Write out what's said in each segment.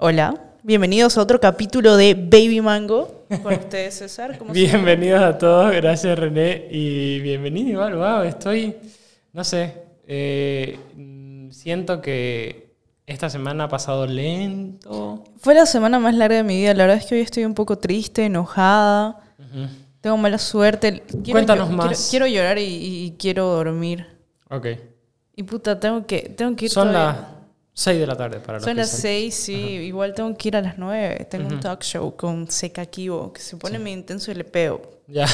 Hola, bienvenidos a otro capítulo de Baby Mango. Con ustedes, César. Bienvenidos a todos, gracias René y bienvenido igual, wow, estoy, no sé, eh, siento que esta semana ha pasado lento. Fue la semana más larga de mi vida. La verdad es que hoy estoy un poco triste, enojada. Tengo mala suerte. Quiero Cuéntanos más. Quiero, quiero llorar y, quiero dormir. Ok, Y puta, tengo que, tengo que ir son las 6 de la tarde para los Son que las son- seis, sí. Igual tengo que ir a las nueve. Tengo un talk show con Seca Kibo que se pone muy intenso y le pego. Ya,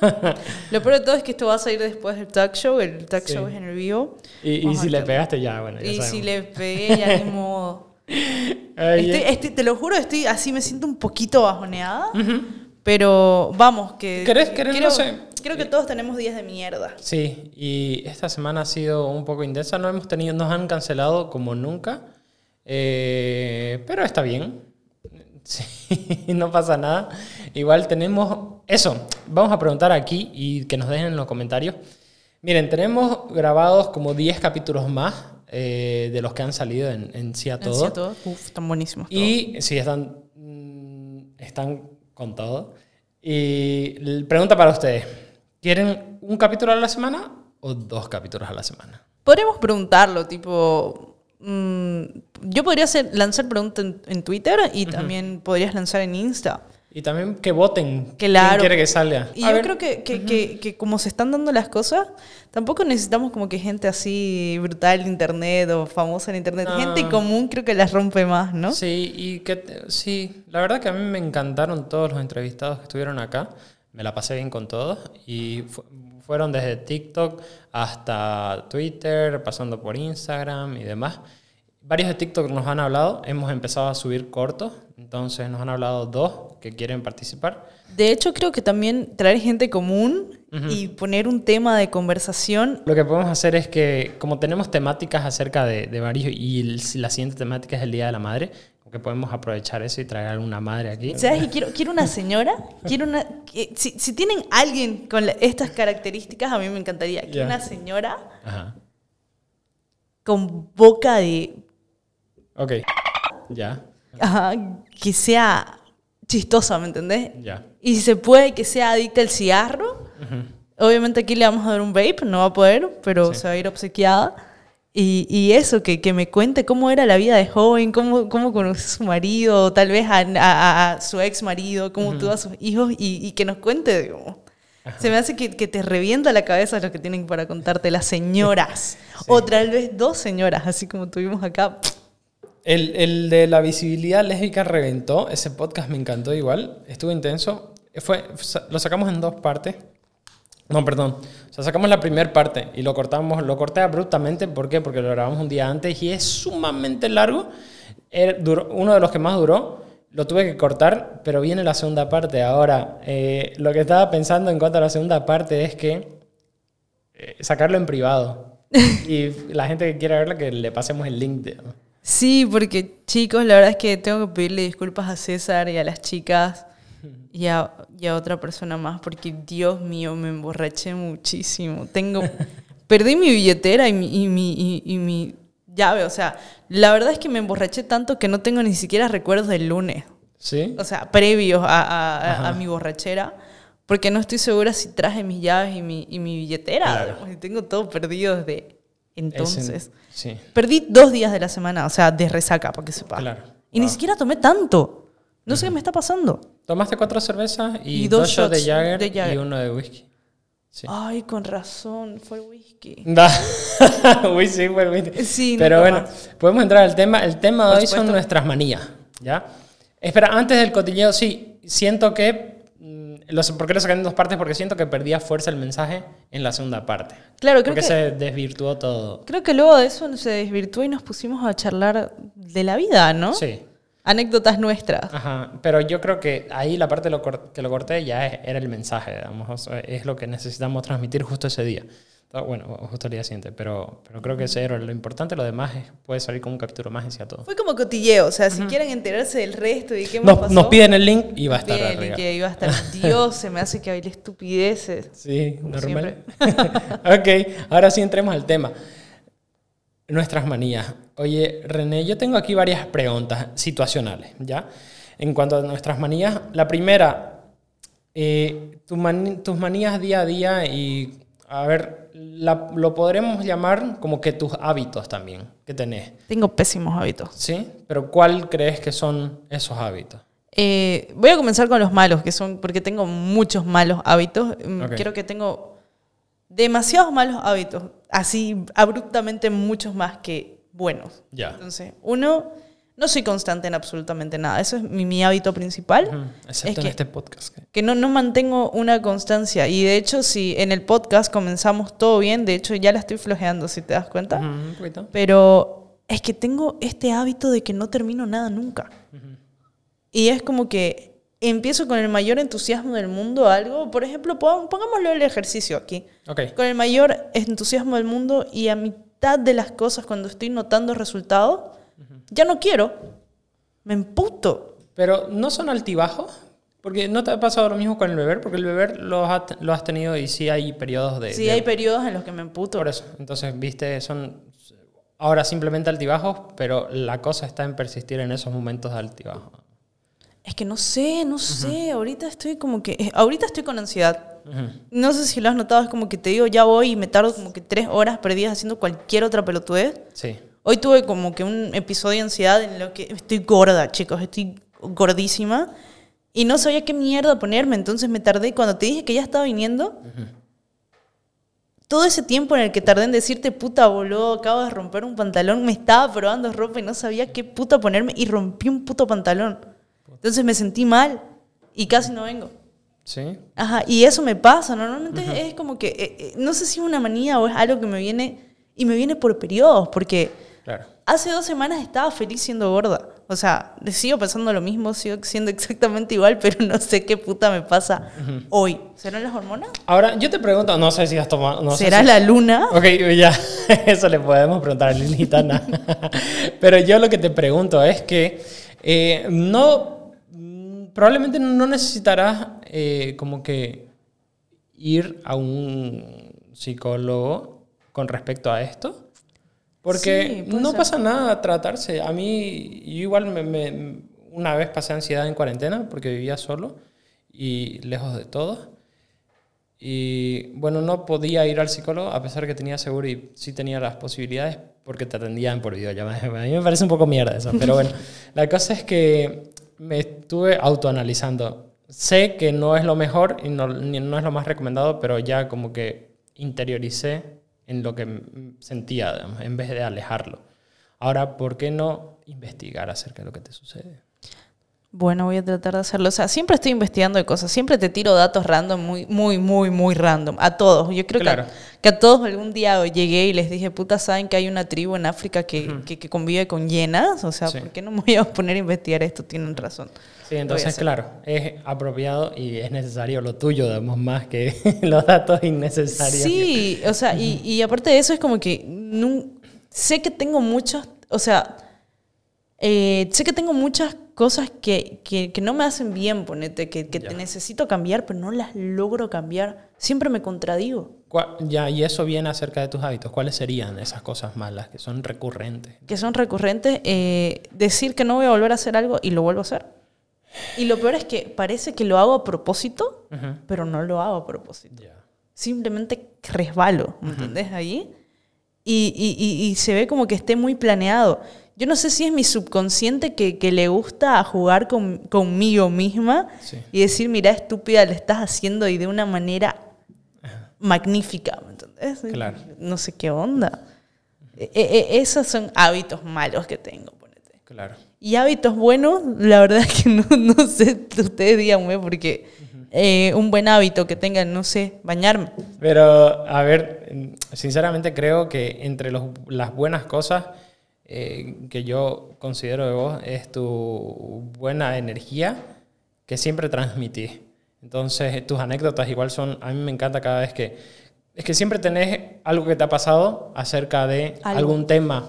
Lo peor de todo es que esto va a salir después del talk show. El talk Sí. show es en el vivo. y, y si le pegaste ya, bueno, ya Y si le pegué, ya ni modo. Ay, Estoy- estoy- te lo juro, estoy así, me siento un poquito bajoneada. Pero vamos, que. ¿Querés- querés, creo, no sé? Creo que todos tenemos días de mierda. Sí, y esta semana ha sido un poco intensa, no hemos tenido, nos han cancelado como nunca, eh, pero está bien, sí, no pasa nada. Igual tenemos eso, vamos a preguntar aquí y que nos dejen en los comentarios. Miren, tenemos grabados como 10 capítulos más eh, de los que han salido en, en Sí a En Todo. sí a todo. Uf, están buenísimos. todos. Y sí, están, mm, están con todo. Y pregunta para ustedes, ¿quieren un capítulo a la semana o dos capítulos a la semana? Podríamos preguntarlo, tipo. mm, yo podría hacer, lanzar preguntas en, en Twitter y también podrías lanzar en Insta. Y también que voten. Claro. ¿Quién quiere que salga? Y A yo ver. creo que, que, que, que como se están dando las cosas, tampoco necesitamos como que gente así brutal en internet o famosa en internet. No. Gente común creo que las rompe más, ¿no? Sí, y que sí, la verdad que a mí me encantaron todos los entrevistados que estuvieron acá. Me la pasé bien con todos y fu- fueron desde TikTok hasta Twitter, pasando por Instagram y demás. Varios de TikTok nos han hablado, hemos empezado a subir cortos, entonces nos han hablado dos que quieren participar. De hecho, creo que también traer gente común y poner un tema de conversación. Lo que podemos hacer es que, como tenemos temáticas acerca de, de varios, y el- la siguiente temática es el Día de la Madre, que podemos aprovechar eso y traer alguna madre aquí. ¿Sabes? qué? Quiero, quiero una señora. Quiero una. si, si tienen alguien con la- estas características, a mí me encantaría. Quiero Ya. una señora Ajá. con boca de. Ok. Ya. ajá, que sea chistosa, ¿me entendés? Ya. Y si se puede que sea adicta al cigarro. Obviamente aquí le vamos a dar un vape, no va a poder, pero Sí. se va a ir obsequiada. Y, y eso, que, que me cuente cómo era la vida de joven, cómo, cómo conoció a su marido, tal vez a, a- a su ex marido, cómo tuvo a sus hijos y, y que nos cuente. digo. Se me hace que, que te revienta la cabeza lo que tienen para contarte las señoras. O tal vez dos señoras, así como tuvimos acá. El, el de la visibilidad lésbica reventó. Ese podcast me encantó igual. Estuvo intenso. Fue, lo sacamos en dos partes. No, perdón. O sea, sacamos la primera parte y lo cortamos. Lo corté abruptamente. ¿Por qué? Porque lo grabamos un día antes y es sumamente largo. Era- duró- uno de los que más duró. Lo tuve que cortar, pero viene la segunda parte. Ahora, eh, lo que estaba pensando en cuanto a la segunda parte es que eh, sacarlo en privado. y la gente que quiera verlo, que le pasemos el link. de- Sí, porque chicos, la verdad es que tengo que pedirle disculpas a César y a las chicas y a, y a otra persona más, porque Dios mío, me emborraché muchísimo. Tengo, perdí mi billetera y mi, y mi, y- y mi llave, o sea, la verdad es que me emborraché tanto que no tengo ni siquiera recuerdos del lunes, ¿Sí? o sea, previos a, a- mi borrachera. Porque no estoy segura si traje mis llaves y mi, y mi billetera. Claro. tengo todo perdido desde entonces. Sí, Perdí dos días de la semana, o sea, de resaca, para que sepa. claro. Y ni Wow. siquiera tomé tanto. No sé qué me está pasando. Tomaste cuatro cervezas y, Y dos dos, shots de Jagger, de Jagger. y uno de whisky. Sí. Ay, con razón, fue whisky. Da. Uy, sí, fue whisky. Sí, Pero bueno, más. podemos entrar al tema. El tema de Por hoy son nuestras manías, ¿ya? Espera, antes del cotilleo, sí, siento que... mm, Los, ¿Por qué lo saqué en dos partes? Porque siento que perdía fuerza el mensaje en la segunda parte. Claro, creo Porque que, se desvirtuó todo. creo que luego de eso se desvirtuó y nos pusimos a charlar de la vida, ¿no? Sí. Anécdotas nuestras. Ajá, pero yo creo que ahí la parte lo que lo corté ya es- era el mensaje, digamos, o sea, es lo que necesitamos transmitir justo ese día. Entonces, Bueno, justo el día siguiente, pero, pero creo que ese era lo importante, lo demás es- puede salir con un capítulo más sea todo. Fue como cotilleo, o sea, si quieren enterarse del resto y qué más Nos, pasó. nos piden el link y va a estar y arriba. que iba a estar. Dios, se me hace que baile estupideces. Sí, Como normal. ok, ahora sí entremos al tema. Nuestras manías. Oye, René, yo tengo aquí varias preguntas situacionales, ¿ya? En cuanto a nuestras manías, la primera, eh, tus, tus manías día a día y, a ver, lo podremos llamar como que tus hábitos también que tenés. Tengo pésimos hábitos. Sí, pero ¿cuál crees que son esos hábitos? Eh, voy a comenzar con los malos, que son porque tengo muchos malos hábitos. Mm, creo que tengo demasiados malos hábitos, así abruptamente muchos más que buenos. Ya. Entonces, uno, no soy constante en absolutamente nada. Eso es mi, hábito principal. Excepto en este podcast. Que no, no mantengo una constancia. Y de hecho, si en el podcast comenzamos todo bien, de hecho ya la estoy flojeando, si te das cuenta. Pero es que tengo este hábito de que no termino nada nunca. Y es como que empiezo con el mayor entusiasmo del mundo algo. Por ejemplo, pongámoslo el ejercicio aquí. Con el mayor entusiasmo del mundo y a mitad de las cosas, cuando estoy notando resultados, ya no quiero. Me emputo. Pero ¿no son altibajos? Porque no te ha pasado lo mismo con el beber, porque el beber lo has, lo has tenido y sí hay periodos de... Sí, hay periodos en los que me emputo. Por eso, entonces, viste, son ahora simplemente altibajos, pero la cosa está en persistir en esos momentos de altibajos. Es que no sé, no sé. Ahorita estoy como que. Eh, ahorita estoy con ansiedad. No sé si lo has notado, es como que te digo, ya voy y me tardo como que tres horas perdidas haciendo cualquier otra pelotudez. Sí. Hoy tuve como que un episodio de ansiedad en lo que estoy gorda, chicos, estoy gordísima. Y no sabía qué mierda ponerme, entonces me tardé. Cuando te dije que ya estaba viniendo, todo ese tiempo en el que tardé en decirte, puta, boludo, acabo de romper un pantalón, me estaba probando ropa y no sabía qué puta ponerme y rompí un puto pantalón. Entonces me sentí mal y casi no vengo. Sí. Ajá, y eso me pasa. Normalmente es como que, eh, eh, no sé si es una manía o es algo que me viene, y me viene por periodos, porque hace dos semanas estaba feliz siendo gorda. O sea, sigo pensando lo mismo, sigo siendo exactamente igual, pero no sé qué puta me pasa hoy. ¿Serán las hormonas? Ahora, yo te pregunto, no sé si has tomado... No ¿Será la luna? Ok, ya, eso le podemos preguntar a Lilitana. pero yo lo que te pregunto es que eh, no probablemente no necesitarás eh, como que ir a un psicólogo con respecto a esto. Porque no pasa nada tratarse. A mí, yo igual me, una vez pasé ansiedad en cuarentena porque vivía solo y lejos de todo. Y bueno, no podía ir al psicólogo a pesar que tenía seguro y sí tenía las posibilidades porque te atendían por videollamada. A mí me parece un poco mierda eso, pero bueno, la cosa es que me estuve autoanalizando. Sé que no es lo mejor y no, no es lo más recomendado, pero ya como que interioricé en lo que sentía, en vez de alejarlo. Ahora, ¿por qué no investigar acerca de lo que te sucede? Bueno, voy a tratar de hacerlo. O sea, siempre estoy investigando de cosas. Siempre te tiro datos random, muy, muy, muy, muy random. A todos. Yo creo que, a, que, a, todos algún día llegué y les dije, puta, ¿saben que hay una tribu en África que, que, convive con hienas? O sea, ¿por qué no me voy a poner a investigar esto? Tienen razón. Sí, entonces, claro, es apropiado y es necesario lo tuyo, damos más que los datos innecesarios. Sí, o sea, y, y aparte de eso es como que no, sé que tengo muchos, o sea, eh, sé que tengo muchas cosas que, que, no me hacen bien, ponete, que, que te necesito cambiar, pero no las logro cambiar. Siempre me contradigo. Ya, y eso viene acerca de tus hábitos. ¿Cuáles serían esas cosas malas que son recurrentes? Que son recurrentes. Eh, decir que no voy a volver a hacer algo y lo vuelvo a hacer. Y lo peor es que parece que lo hago a propósito, pero no lo hago a propósito. Simplemente resbalo, ¿me entendés? Ahí. Y, y, y, se ve como que esté muy planeado. Yo no sé si es mi subconsciente que, que le gusta jugar con, conmigo misma y decir, mira, estúpida, le estás haciendo y de una manera magnífica, ¿me entendés? Claro. No sé qué onda. E, e, e, esos son hábitos malos que tengo, ponete. Claro. Y hábitos buenos, la verdad es que no, no sé, ustedes díganme, porque eh, un buen hábito que tengan, no sé, bañarme. Pero, a ver, sinceramente creo que entre los, las buenas cosas eh, que yo considero de vos es tu buena energía que siempre transmitís. Entonces, tus anécdotas igual son, a mí me encanta cada vez que, es que siempre tenés algo que te ha pasado acerca de algún tema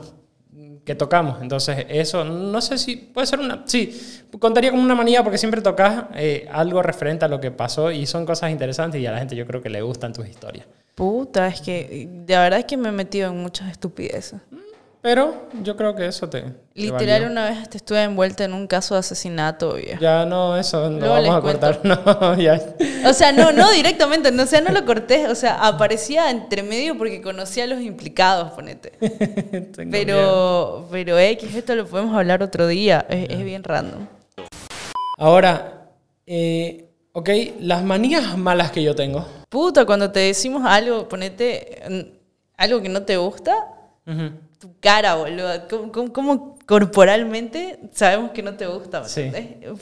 que tocamos. Entonces, eso, no sé si puede ser una, sí, contaría como una manía porque siempre tocas eh, algo referente a lo que pasó y son cosas interesantes y a la gente yo creo que le gustan tus historias. Puta, es que de verdad es que me he metido en muchas estupideces. Pero yo creo que eso te. te Literal, una vez te estuve envuelta en un caso de asesinato, vieja. Ya no, eso no Luego vamos a cortar. No, ya. O sea, no, no directamente, no, o sea, no lo corté, o sea, aparecía entre medio porque conocía a los implicados, ponete. Miedo. Pero, pero X, esto lo podemos hablar otro día, es, es bien random. Ahora, eh, ok, las manías malas que yo tengo. Puta, cuando te decimos algo, ponete mm, algo que no te gusta, Ujú. Tu cara, boludo. ¿Cómo, cómo- cómo corporalmente sabemos que no te gusta? ¿me Sí.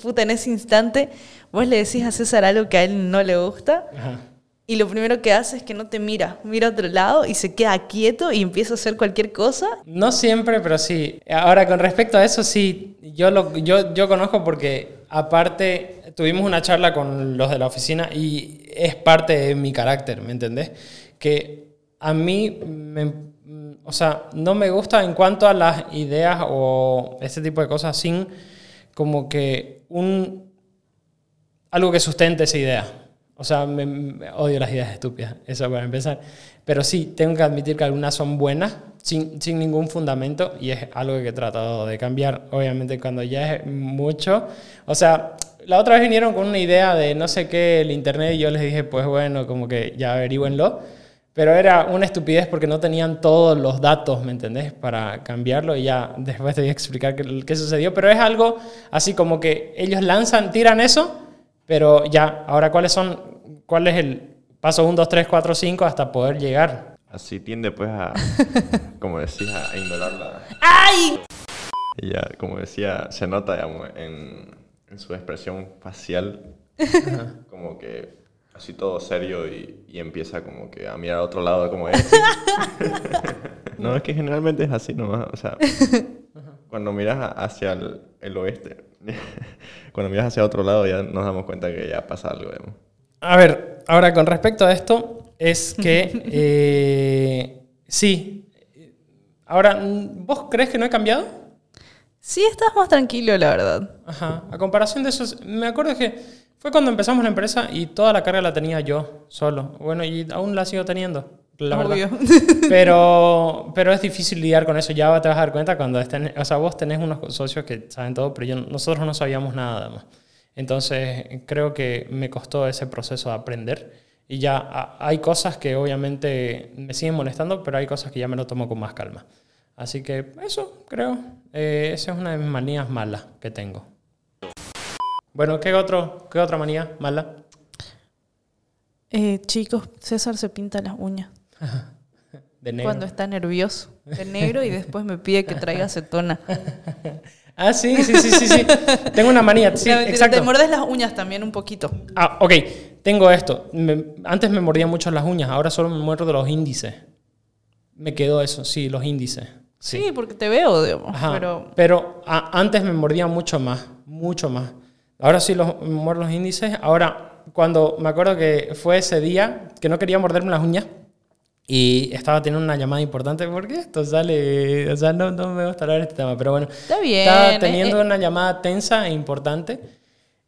Puta, en ese instante vos le decís a César algo que a él no le gusta Ajá. y lo primero que hace es que no te mira, mira a otro lado y se queda quieto y empieza a hacer cualquier cosa. No siempre, pero sí. Ahora, con respecto a eso, sí, yo, lo, yo, yo conozco porque aparte tuvimos una charla con los de la oficina y es parte de mi carácter, ¿me entendés? Que a mí, me- o sea, no me gusta en cuanto a las ideas o este tipo de cosas sin como que un, algo que sustente esa idea. O sea, me, me- odio las ideas estúpidas, eso para empezar. Pero sí, tengo que admitir que algunas son buenas, sin, sin ningún fundamento, y es algo que he tratado de cambiar. Obviamente, cuando ya es mucho. O sea, la otra vez vinieron con una idea de no sé qué, el internet, y yo les dije, pues bueno, como que ya averigüenlo. Pero era una estupidez porque no tenían todos los datos, ¿me entendés? Para cambiarlo y ya después te voy a explicar qué, qué sucedió. Pero es algo así como que ellos lanzan, tiran eso, pero ya, ahora cuáles son, cuál es el paso 1, 2, 3, 4, 5 hasta poder llegar. Así tiende pues a, como decías, a ignorar la... ¡Ay! Y ya, como decía, se nota digamos, en, en su expresión facial, como que así todo serio y, y empieza como que a mirar a otro lado como es. no, es que generalmente es así nomás, o sea, cuando miras hacia el, el oeste, cuando miras hacia otro lado ya nos damos cuenta que ya pasa algo, digamos. A ver, ahora con respecto a esto, es que eh, sí. Ahora, ¿vos crees que no he cambiado? Sí, estás más tranquilo, la verdad. Ajá. A comparación de eso, me acuerdo que fue cuando empezamos la empresa y toda la carga la tenía yo solo. Bueno, y aún la sigo teniendo, la Obvio. verdad. Pero, pero es difícil lidiar con eso. Ya te vas a dar cuenta cuando estén, o sea, vos tenés unos socios que saben todo, pero yo, nosotros no sabíamos nada más. Entonces, creo que me costó ese proceso de aprender. Y ya hay cosas que obviamente me siguen molestando, pero hay cosas que ya me lo tomo con más calma. Así que eso, creo. Eh, esa es una de mis manías malas que tengo. Bueno, ¿qué, otro, ¿qué otra manía mala? Eh, chicos, César se pinta las uñas De negro. cuando está nervioso, de negro, y después me pide que traiga acetona. Ah, sí, sí, sí, sí, sí. Tengo una manía, sí, No, exacto. Te mordes las uñas también un poquito. Ah, ok, tengo esto. Me- antes me mordía mucho las uñas, ahora solo me muerdo de los índices. Me quedó eso, sí, los índices. Sí, porque te veo, digamos. Ajá, Pero Pero a- antes me mordía mucho más, mucho más. Ahora sí los, muerdo los índices. Ahora, cuando me acuerdo que fue ese día que no quería morderme las uñas y estaba teniendo una llamada importante, porque esto sale, o sea, no, no me gusta hablar de este tema, pero bueno. Está bien, Estaba eh, teniendo eh. una llamada tensa e importante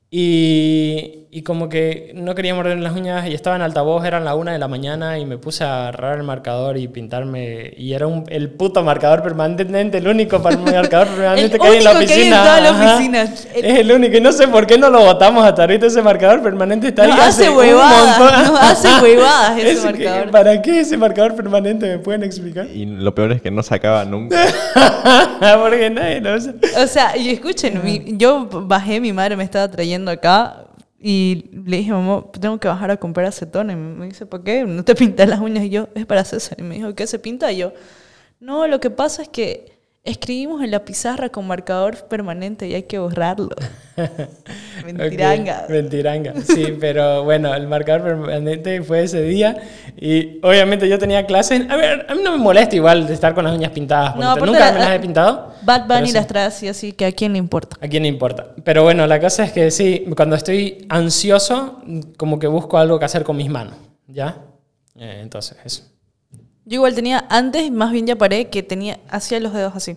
y, y como que no quería morderme las uñas y estaba en altavoz, eran la una de la mañana y me puse a agarrar el marcador y pintarme. Y era un, el puto marcador permanente, el único marcador permanente El que hay en la único que hay en oficina. toda la oficina. El- Es el único. Y no sé por qué no lo votamos hasta ahorita. Ese marcador permanente está Nos ahí. hace un huevadas, montón. nos hace huevadas ese que- marcador. ¿Para qué ese marcador permanente? ¿Me pueden explicar? Y lo peor es que no se acaba nunca. Porque nadie lo usa. O sea, y escuchen, mi- yo bajé, mi madre me estaba trayendo acá y le dije, mamá, tengo que bajar a comprar acetona. Y me dice, ¿por qué? ¿No te pintas las uñas? Y yo, es para César. Y me dijo, ¿qué se pinta? Y yo, no, lo que pasa es que escribimos en la pizarra con marcador permanente y hay que borrarlo. Mentiranga. Ok, mentiranga, sí, pero bueno, el marcador permanente fue ese día y obviamente yo tenía clases. A ver, a mí no me molesta igual de estar con las uñas pintadas. No, nunca la- me las he pintado. Bad Bunny sí. las trae así, así que a quién le importa. ¿A quién le importa? Pero bueno, la cosa es que sí, cuando estoy ansioso, como que busco algo que hacer con mis manos, ¿ya? Eh, entonces, eso. Yo igual tenía, antes más bien ya paré, que tenía, hacía los dedos así.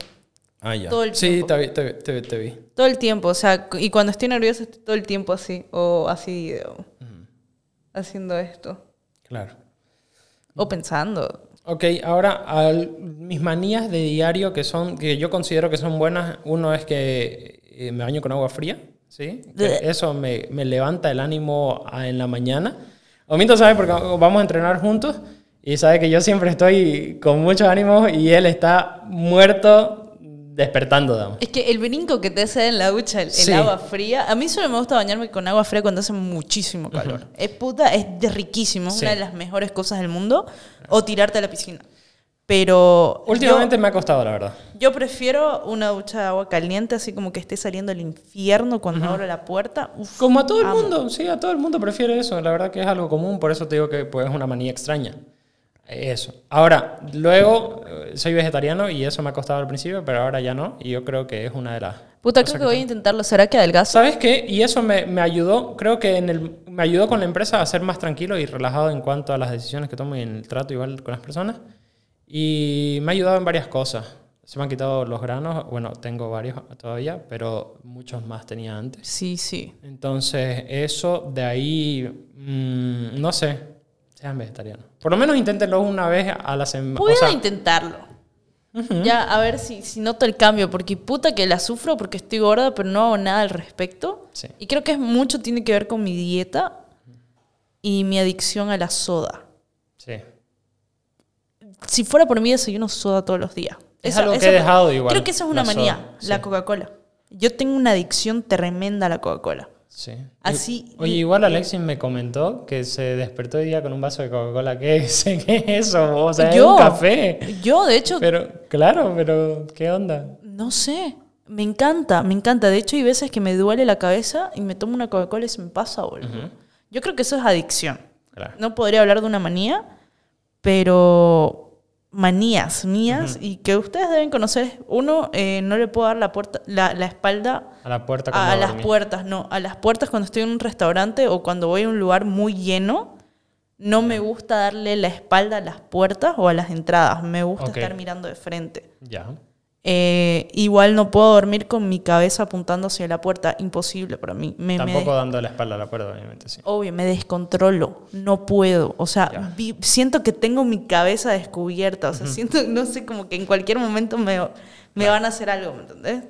Ah, ya. Todo el sí, tiempo. te vi, te vi, te vi, te vi. Todo el tiempo, o sea, y cuando estoy nerviosa estoy todo el tiempo así, o así, o haciendo esto, Claro. o pensando. Ok, ahora al- mis manías de diario que son, que yo considero que son buenas, uno es que eh, me baño con agua fría, ¿sí? Que eso me, me levanta el ánimo a- en la mañana. Omito sabe porque vamos a entrenar juntos y sabe que yo siempre estoy con muchos ánimos y él está muerto despertando, digamos. Es que el brinco que te hace en la ducha, el, el Sí. agua fría, a mí solo me gusta bañarme con agua fría cuando hace muchísimo calor. Es puta, es de riquísimo, es Sí. una de las mejores cosas del mundo, o tirarte a la piscina. Pero Últimamente me ha costado, la verdad. yo, yo prefiero una ducha de agua caliente, así como que esté saliendo el infierno cuando abro la puerta. Uf, Como a todo el amo. mundo, sí, a todo el mundo prefiere eso. La verdad que es algo común, por eso te digo que pues, es una manía extraña. Eso. Ahora, luego eh, soy vegetariano y eso me ha costado al principio, pero ahora ya no. Y yo creo que es una de las. Puta, creo que voy a intentarlo. ¿Será que adelgazo? ¿Sabes qué? Y eso me, me ayudó, creo que en el, me ayudó con la empresa a ser más tranquilo y relajado en cuanto a las decisiones que tomo y en el trato igual con las personas. Y me ha ayudado en varias cosas. Se me han quitado los granos, bueno, tengo varios todavía, pero muchos más tenía antes. Sí, sí. Entonces, eso de ahí, mm, no sé, sean vegetarianos. Por lo menos inténtenlo una vez a la semana. Voy a intentarlo. Ya, a ver si, si noto el cambio, porque puta que la sufro porque estoy gorda, pero no hago nada al respecto. Sí. Y creo que es mucho tiene que ver con mi dieta y mi adicción a la soda. sí. Si fuera por mí, desayuno soda todos los días. Es algo que he dejado igual, Creo que eso es una manía, soda, sí. la Coca-Cola. Yo tengo una adicción tremenda a la Coca-Cola. Sí. Así- Oye, igual Alexis me comentó que se despertó hoy día con un vaso de Coca-Cola. ¿Qué es, ¿Qué es eso? O sea, es Yo, un café. yo, de hecho, Pero, claro, pero ¿qué onda? no sé. Me encanta, me encanta. De hecho, hay veces que me duele la cabeza y me tomo una Coca-Cola y se me pasa, boludo. Yo creo que eso es adicción. Claro. No podría hablar de una manía, pero manías mías y que ustedes deben conocer. Uno, eh, no le puedo dar la, puerta, la, la espalda A la puerta a, las puertas, no. A las puertas cuando estoy en un restaurante o cuando voy a un lugar muy lleno. No me gusta darle la espalda a las puertas o a las entradas. Me gusta estar mirando de frente. Ya. Eh, igual no puedo dormir con mi cabeza apuntando hacia la puerta. Imposible para mí. Me, Tampoco dando la espalda a la puerta, obviamente, sí. obvio, me descontrolo. No puedo. O sea, vi- siento que tengo mi cabeza descubierta. O sea, siento, no sé, como que en cualquier momento me, me van a hacer algo, ¿me entendés?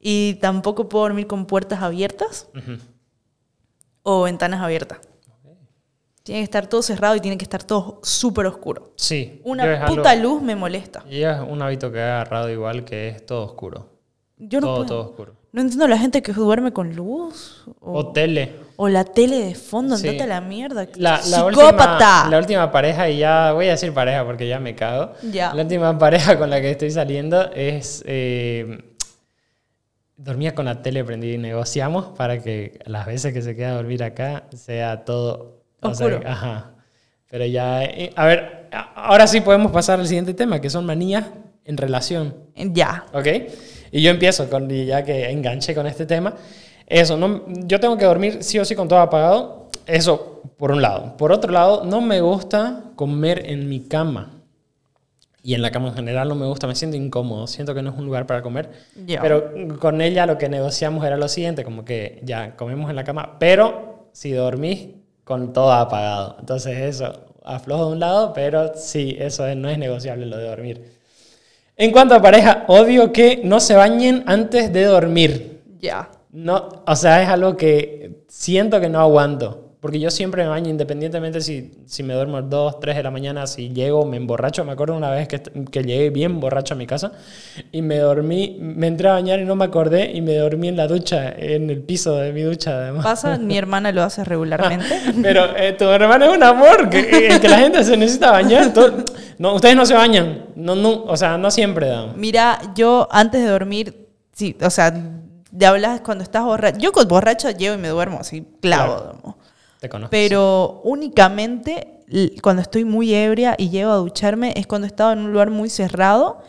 Y tampoco puedo dormir con puertas abiertas o ventanas abiertas. Tiene que estar todo cerrado y tiene que estar todo súper oscuro. Sí. Una algo- puta luz me molesta. Y es un hábito que he agarrado igual que es todo oscuro. Yo no todo, puedo. todo oscuro. No entiendo la gente que duerme con luz. O, O tele. o la tele de fondo, Sí. andate a la mierda. La, la ¡Psicópata! Última, la última pareja, y ya voy a decir pareja porque ya me cago. Ya. La última pareja con la que estoy saliendo es. eh, dormía con la tele prendida y negociamos para que las veces que se queda a dormir acá sea todo. O sea, Oscuro. ajá. Pero ya. eh, a ver, ahora sí podemos pasar al siguiente tema, que son manías en relación. Ya. ¿Ok? Y yo empiezo con, ya que enganché con este tema. Eso, no, yo tengo que dormir sí o sí con todo apagado. Eso, por un lado. Por otro lado, no me gusta comer en mi cama. Y en la cama en general no me gusta, me siento incómodo, siento que no es un lugar para comer. Ya. Pero con ella lo que negociamos era lo siguiente, como que ya comemos en la cama, pero si dormís con todo apagado. Entonces eso, aflojo de un lado, pero sí, eso es- no es negociable lo de dormir. En cuanto a pareja, odio que no se bañen antes de dormir. Ya. No, o sea, es algo que siento que no aguanto. Porque yo siempre me baño independientemente si, si me duermo a 2, 3 de la mañana, si llego, me emborracho. Me acuerdo una vez que, que llegué bien borracho a mi casa y me dormí, me entré a bañar y no me acordé y me dormí en la ducha, en el piso de mi ducha además. Pasa, mi hermana lo hace regularmente. Pero eh, tu hermano es un amor, que, eh, que la gente se necesita bañar. todo- no, ustedes no se bañan, no, no, o sea, no siempre dan. Mira, yo antes de dormir, sí, o sea, de hablas cuando estás borracho. Yo con borracho llevo y me duermo así, clavo. Claro. Digamos. Te conozco. Pero únicamente cuando estoy muy ebria y llego a ducharme es cuando he estado en un lugar muy cerrado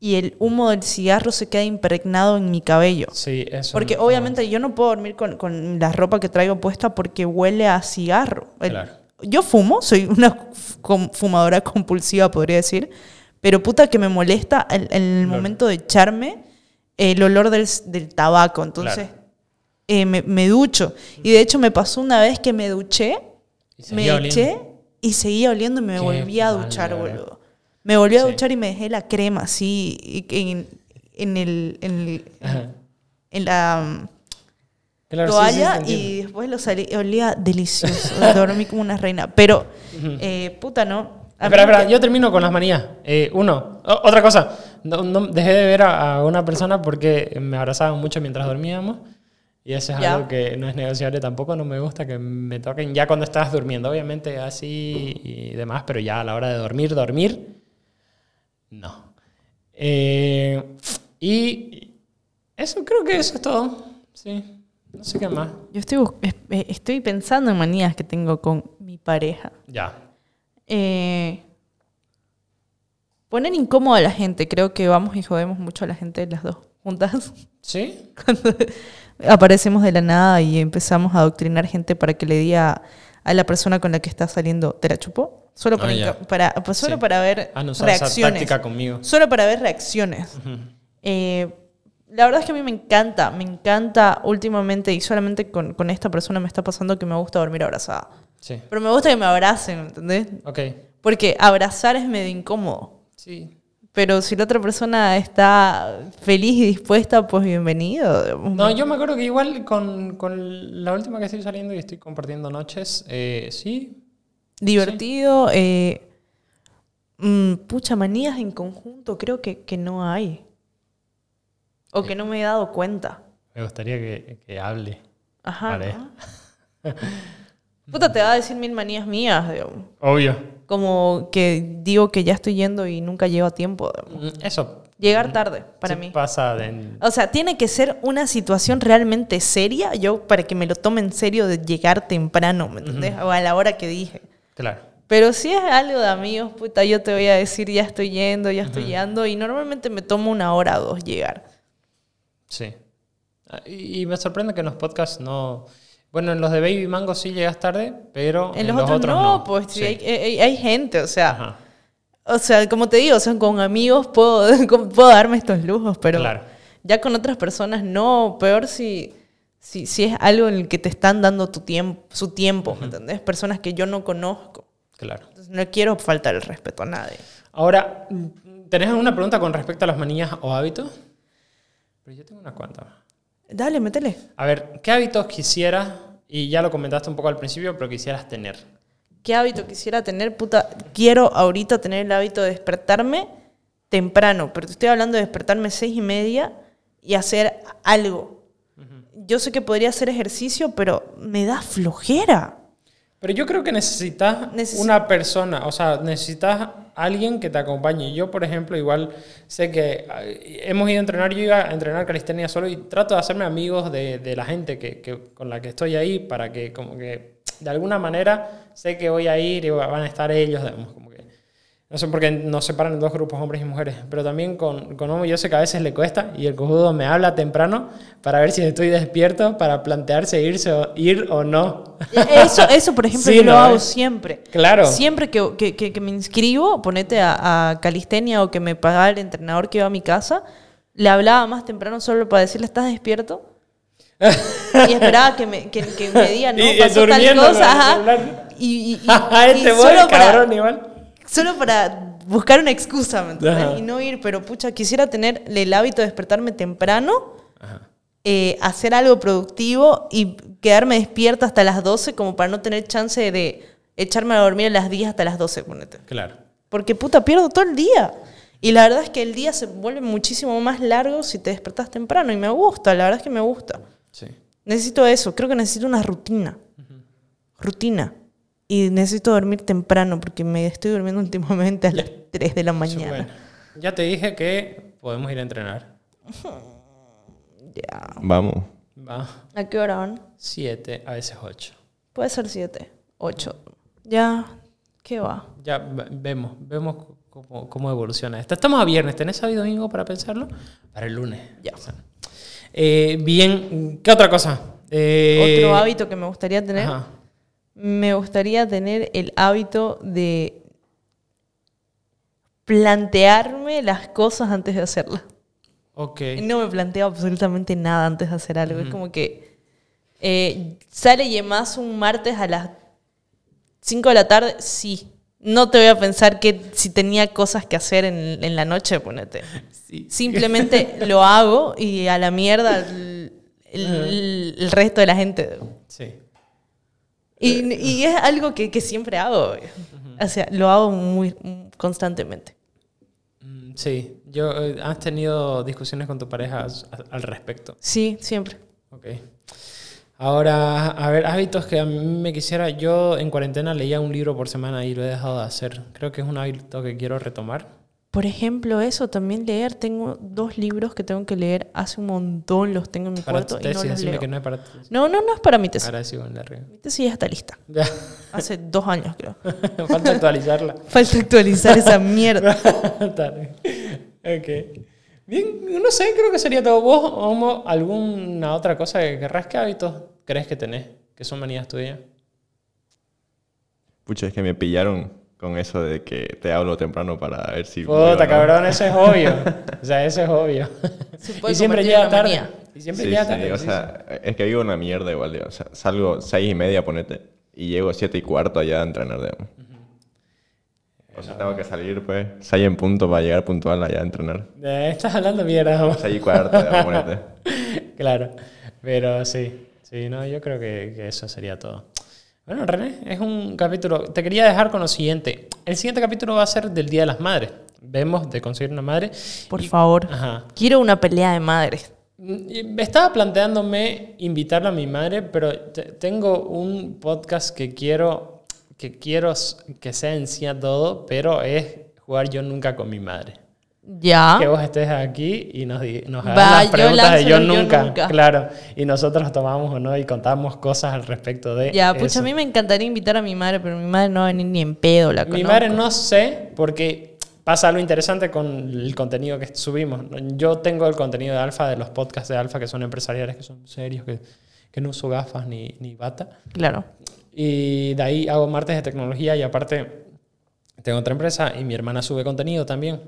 y el humo del cigarro se queda impregnado en mi cabello. Sí, eso. Porque no- obviamente yo no puedo dormir con, con la ropa que traigo puesta porque huele a cigarro. El- Claro. Yo fumo, soy una fumadora compulsiva, podría decir, pero puta que me molesta en, el Olor. momento de echarme el olor del, del tabaco. Entonces Claro. Eh, me, me ducho. Y de hecho me pasó una vez que me duché, me oliendo. eché y seguía oliendo y me Qué volví a duchar, boludo. Me volví a Sí. duchar y me dejé la crema así en, en el, en, el- Ajá. en la mm, Claro, sí, sí, toalla y después lo salí, olía delicioso. Dormí como una reina. Pero, eh, puta, ¿no? A Espera, mí espera, que- yo termino con las manías. Eh, uno, o- otra cosa. No, no- dejé de ver a, a una persona porque me abrazaban mucho mientras dormíamos. Y eso es algo que no es negociable tampoco. No me gusta que me toquen ya cuando estás durmiendo. Obviamente así y demás, pero ya a la hora de dormir, dormir, no. Eh, y eso, creo que eso es todo. Sí. No sé qué más. Yo estoy, eh, estoy pensando en manías que tengo con mi pareja. Ya. Eh, poner incómodo a la gente. Creo que vamos y jodemos mucho a la gente las dos juntas. ¿Sí? Cuando aparecemos de la nada y empezamos a adoctrinar gente para que le diga a la persona con la que está saliendo, ¿te la chupó? Solo para, Ah, inca- para, pues solo Sí. para ver esa reacciones. conmigo. Solo para ver reacciones. Eh, la verdad es que a mí me encanta, me encanta últimamente y solamente con, con esta persona me está pasando que me gusta dormir abrazada. Sí. Pero me gusta que me abracen, ¿entendés? Ok. Porque abrazar es medio incómodo. Sí. Pero si la otra persona está feliz y dispuesta, pues bienvenido. No, yo me acuerdo que igual con, con la última que estoy saliendo y estoy compartiendo noches, eh, sí. Divertido. eh, mm, pucha, manías en conjunto creo que, que no hay. O que no me he dado cuenta. Me gustaría que, que hable. Ajá. Puta, te va a decir mil manías mías, digamos. Obvio. Como que digo que ya estoy yendo y nunca llego a tiempo. Mm, Eso. Llegar tarde, para sí mí. pasa de... O sea, tiene que ser una situación realmente seria, yo para que me lo tome en serio de llegar temprano, ¿me entendés? O a la hora que dije. Claro. Pero si es algo de amigos, puta, yo te voy a decir, ya estoy yendo, ya estoy llegando, y normalmente me tomo una hora o dos llegar. Sí. Ah, y me sorprende que en los podcasts no... Bueno, en los de Baby Mango sí llegas tarde, pero En los, otros, no, pues sí. Hay, hay- hay gente, o sea, Ajá. o sea, como te digo, o sea, con amigos puedo, puedo darme estos lujos, pero Claro. ya con otras personas no, peor si, si, si es algo en el que te están dando tu tiempo, su tiempo, ¿me entendés? Personas que yo no conozco. Claro. Entonces no quiero faltar el respeto a nadie. Ahora, ¿tenés alguna pregunta con respecto a las manías o hábitos? Pero yo tengo unas cuantas. Dale, métele. A ver, ¿qué hábitos quisieras, y ya lo comentaste un poco al principio, pero quisieras tener? ¿Qué hábito quisiera tener? Puta, quiero ahorita tener el hábito de despertarme temprano, pero te estoy hablando de despertarme seis y media y hacer algo. Yo sé que podría hacer ejercicio, pero me da flojera. Pero yo creo que necesitas Necesi- una persona, o sea, necesitas alguien que te acompañe. Yo, por ejemplo, igual sé que eh, hemos ido a entrenar, yo iba a entrenar calistenia solo y trato de hacerme amigos de, de la gente que, que- con la que estoy ahí para que como que de alguna manera sé que voy a ir y van a estar ellos, digamos, como que... No sé por qué nos separan en dos grupos, hombres y mujeres, pero también con, con Homo yo sé que a veces le cuesta y el cojudo me habla temprano para ver si estoy despierto, para plantearse irse o, ir o no. Eso, eso por ejemplo, Sí, yo lo hago Eh. siempre. Claro. Siempre que, que- que- que me inscribo, ponete a, a calistenia o que me paga el entrenador que va a mi casa, le hablaba más temprano solo para decirle, ¿estás despierto? y esperaba que me, que, que me diga, no, Y- y pasó tal cosa. ajá. Y, y- y- y este voy, solo, para, cabrón, igual. Solo para buscar una excusa, ¿me entiendes? Y no ir, pero pucha, quisiera tener el hábito de despertarme temprano, eh, hacer algo productivo y quedarme despierta hasta las 12 como para no tener chance de echarme a dormir a las 10 hasta las 12, ponete. Claro. Porque puta, pierdo todo el día. Y la verdad es que el día se vuelve muchísimo más largo si te despertas temprano. Y me gusta, la verdad es que me gusta. Sí. Necesito eso, creo que necesito una rutina. Rutina. Y necesito dormir temprano porque me estoy durmiendo últimamente a las 3 de la mañana. Bueno, ya te dije que podemos ir a entrenar. Ya. Vamos. Va. ¿A qué hora van? Siete, a veces ocho. Puede ser 7, 8. Ya, ¿qué va? Ya ve- vemos, vemos cómo, cómo evoluciona esto. Estamos a viernes, ¿tenés sábado y domingo para pensarlo? Para el lunes. Ya. O sea, eh, bien, ¿qué otra cosa? Eh, Otro hábito que me gustaría tener. ajá. Me gustaría tener el hábito de plantearme las cosas antes de hacerlas. Ok. No me planteo absolutamente nada antes de hacer algo. Es como que eh, sale Yemas un martes a las 5 de la tarde, sí. No te voy a pensar que si tenía cosas que hacer en, en la noche, ponete. Sí. Simplemente lo hago y a la mierda el, el- el resto de la gente. Sí. Y, y es algo que, que siempre hago. O sea, lo hago muy constantemente. Mm, Sí. Yo, eh, ¿Has tenido discusiones con tu pareja al respecto? Sí, siempre. Ok. Ahora, a ver, hábitos que a mí me quisiera. Yo en cuarentena leía un libro por semana y lo he dejado de hacer. Creo que es un hábito que quiero retomar. Por ejemplo, eso, también leer. Tengo dos libros que tengo que leer. Hace un montón los tengo en mi Para tu cuarto y no tesis, los leo. que no es para tu tesis. No, no, no es para mi tesis. Ahora sí, arriba. Mi tesis ya está lista. Ya. Hace dos años, creo. Falta actualizarla. Falta actualizar esa mierda. Está bien. Ok. Bien, no sé, creo que sería todo. ¿Vos, Homo, alguna otra cosa que querrás? ¿Qué hábitos crees que tenés? Que son manías tuyas. Pucha, es que me pillaron con eso de que te hablo temprano para ver si... Puta, ¿no? cabrón, eso es obvio. O sea, eso es obvio. Y siempre llega tarde. manía. Y siempre Sí, llega sí, tarde. o sí, sea, es que vivo una mierda igual, digo, o sea, salgo seis y media, ponete, y llego siete y cuarto allá a entrenar, digamos. O sea, tengo que salir, pues, seis en punto para llegar puntual allá a entrenar. Eh, estás hablando mierda, Homo. Seis y cuarto, digamos, ponete. Claro. Pero sí. Sí, no, yo creo que, que eso sería todo. Bueno, René, es un capítulo. Te quería dejar con lo siguiente. El siguiente capítulo va a ser del Día de las Madres. Vemos de conseguir una madre. Por Y- favor. Ajá. Quiero una pelea de madres. Mm, Estaba planteándome invitarla a mi madre, pero te- tengo un podcast que quiero que quiero que sea en sí a todo, pero es jugar yo nunca con mi madre. Ya. Que vos estés aquí y nos, nos hagas Va, las yo preguntas de yo el yo nunca, nunca. claro, y nosotros tomamos o no y contamos cosas al respecto de Ya, pucha, eso. a mí me encantaría invitar a mi madre, pero mi madre no va a venir ni en pedo, la Mi conozco. madre no sé, porque pasa algo interesante con el contenido que subimos. Yo tengo el contenido de Alfa, de los podcasts de Alfa, que son empresariales, que son serios, que, que no uso gafas ni, ni bata. Claro. Y de ahí hago martes de tecnología y aparte tengo otra empresa y mi hermana sube contenido también.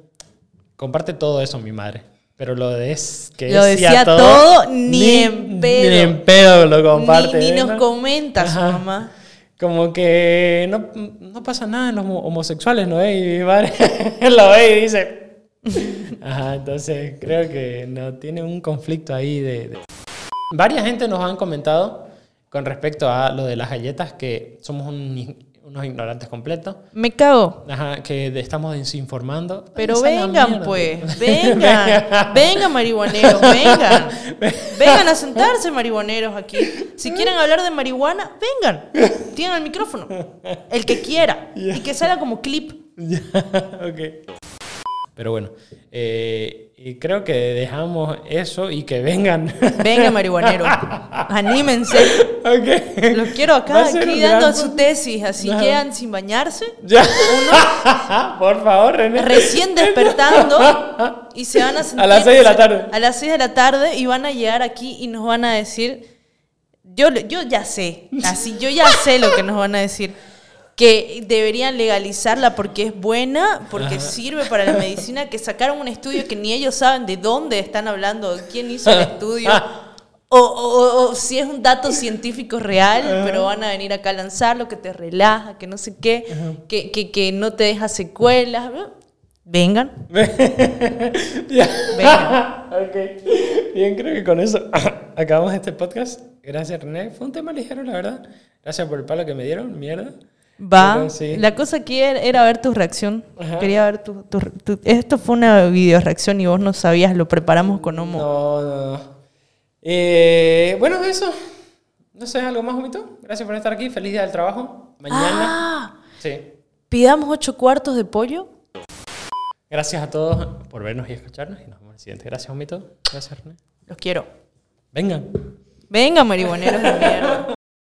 Comparte todo eso mi madre. Pero lo de es que Lo es sí a decía todo, ni en pedo. Ni en pedo lo comparte. ni, ni ¿eh? nos ¿no? comenta su Ajá. mamá. Como que no, no pasa nada en los homo- homosexuales, ¿no? Y mi madre lo ve y dice... Ajá, entonces creo que no tiene un conflicto ahí de... de- Varias gente nos han comentado con respecto a lo de las galletas que somos un- unos ignorantes completos. Me cago. Ajá, que estamos desinformando. Pero vengan, pues. Vengan. vengan, marihuaneros. Vengan. Vengan a sentarse, marihuaneros, aquí. Si quieren hablar de marihuana, vengan. Tienen el micrófono. El que quiera. Y que salga como clip. Ya, ok. Pero bueno, eh, y creo que dejamos eso y que vengan. Vengan, marihuaneros. Anímense. Los quiero acá, aquí dando gran su tesis. Así Ajá. quedan sin bañarse. Ya. Por favor, René. recién despertando y se van a sentir A las seis de la tarde. a las 6 de la tarde y van a llegar aquí y nos van a decir yo yo ya sé así yo ya sé lo que nos van a decir que deberían legalizarla porque es buena, porque sirve para la medicina, que sacaron un estudio que ni ellos saben de dónde están hablando, quién hizo el estudio, o, o- o si es un dato científico real, pero van a venir acá a lanzarlo, que te relaja, que no sé qué, que, que, que no te deja secuelas. Vengan, vengan. ok. Bien, creo que con eso acabamos este podcast. Gracias, René. Fue un tema ligero, la verdad. Gracias por el palo que me dieron. Mierda. Va. Pero sí. La cosa aquí era, era ver tu reacción. Ajá. Quería ver tu, tu- tu- Esto fue una video reacción y vos no sabías, lo preparamos con Homo. No, no, no. Eh, bueno, eso. No sé, ¿algo más, Humito? Gracias por estar aquí. Feliz día del trabajo. Mañana. Ah, Sí. pidamos ocho cuartos de pollo. Gracias a todos por vernos y escucharnos. Y nos vemos en el siguiente. Gracias, Humito. Gracias, René. Los quiero. Vengan. Venga, marihuaneros de mierda.